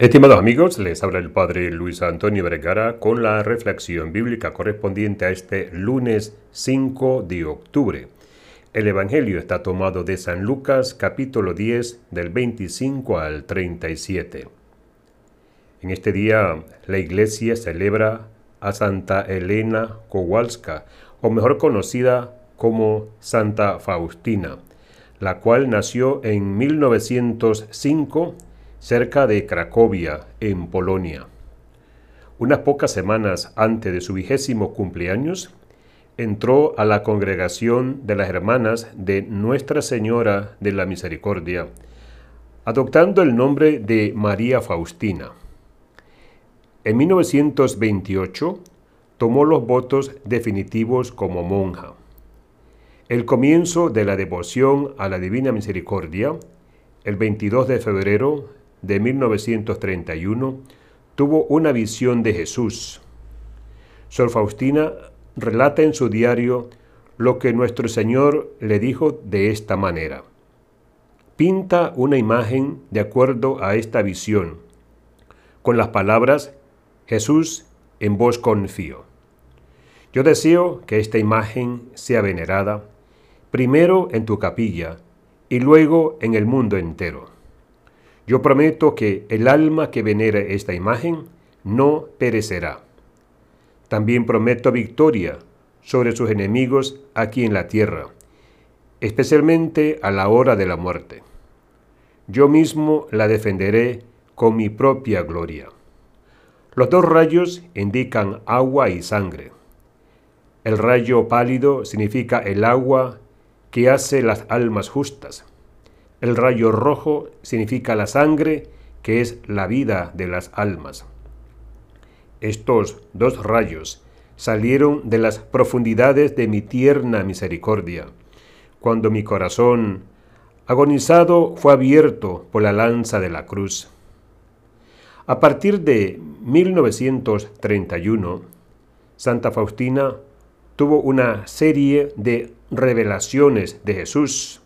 Estimados amigos, les habla el Padre Luis Antonio Vergara con la reflexión bíblica correspondiente a este lunes 5 de octubre. El Evangelio está tomado de San Lucas capítulo 10 del 25 al 37. En este día la iglesia celebra a Santa Elena Kowalska, o mejor conocida como Santa Faustina, la cual nació en 1905 cerca de Cracovia, en Polonia. Unas pocas semanas antes de su vigésimo cumpleaños, entró a la congregación de las hermanas de Nuestra Señora de la Misericordia, adoptando el nombre de María Faustina. En 1928 tomó los votos definitivos como monja. El comienzo de la devoción a la Divina Misericordia, el 22 de febrero de 1931, tuvo una visión de Jesús. Sor Faustina relata en su diario lo que nuestro Señor le dijo de esta manera. Pinta una imagen de acuerdo a esta visión, con las palabras Jesús en vos confío. Yo deseo que esta imagen sea venerada, primero en tu capilla y luego en el mundo entero. Yo prometo que el alma que venere esta imagen no perecerá. También prometo victoria sobre sus enemigos aquí en la tierra, especialmente a la hora de la muerte. Yo mismo la defenderé con mi propia gloria. Los dos rayos indican agua y sangre. El rayo pálido significa el agua que hace las almas justas. El rayo rojo significa la sangre, que es la vida de las almas. Estos dos rayos salieron de las profundidades de mi tierna misericordia, cuando mi corazón agonizado fue abierto por la lanza de la cruz. A partir de 1931, Santa Faustina tuvo una serie de revelaciones de Jesús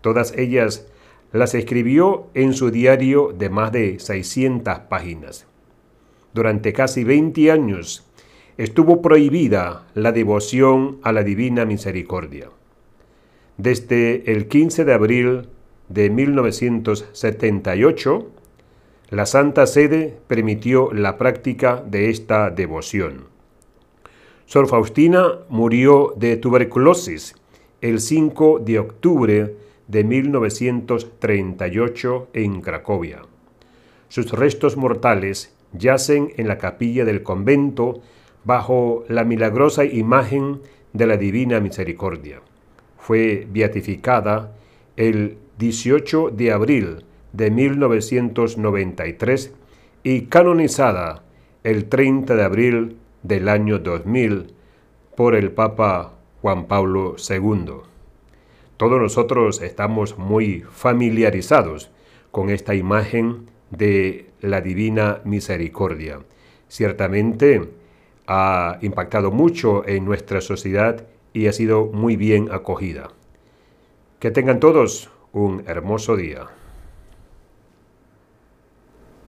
Todas ellas las escribió en su diario de más de 600 páginas. Durante casi 20 años estuvo prohibida la devoción a la Divina Misericordia. Desde el 15 de abril de 1978, la Santa Sede permitió la práctica de esta devoción. Sor Faustina murió de tuberculosis el 5 de octubre de 1938 en Cracovia. Sus restos mortales yacen en la capilla del convento bajo la milagrosa imagen de la Divina Misericordia. Fue beatificada el 18 de abril de 1993 y canonizada el 30 de abril del año 2000 por el Papa Juan Pablo II. Todos nosotros estamos muy familiarizados con esta imagen de la divina misericordia. Ciertamente ha impactado mucho en nuestra sociedad y ha sido muy bien acogida. Que tengan todos un hermoso día.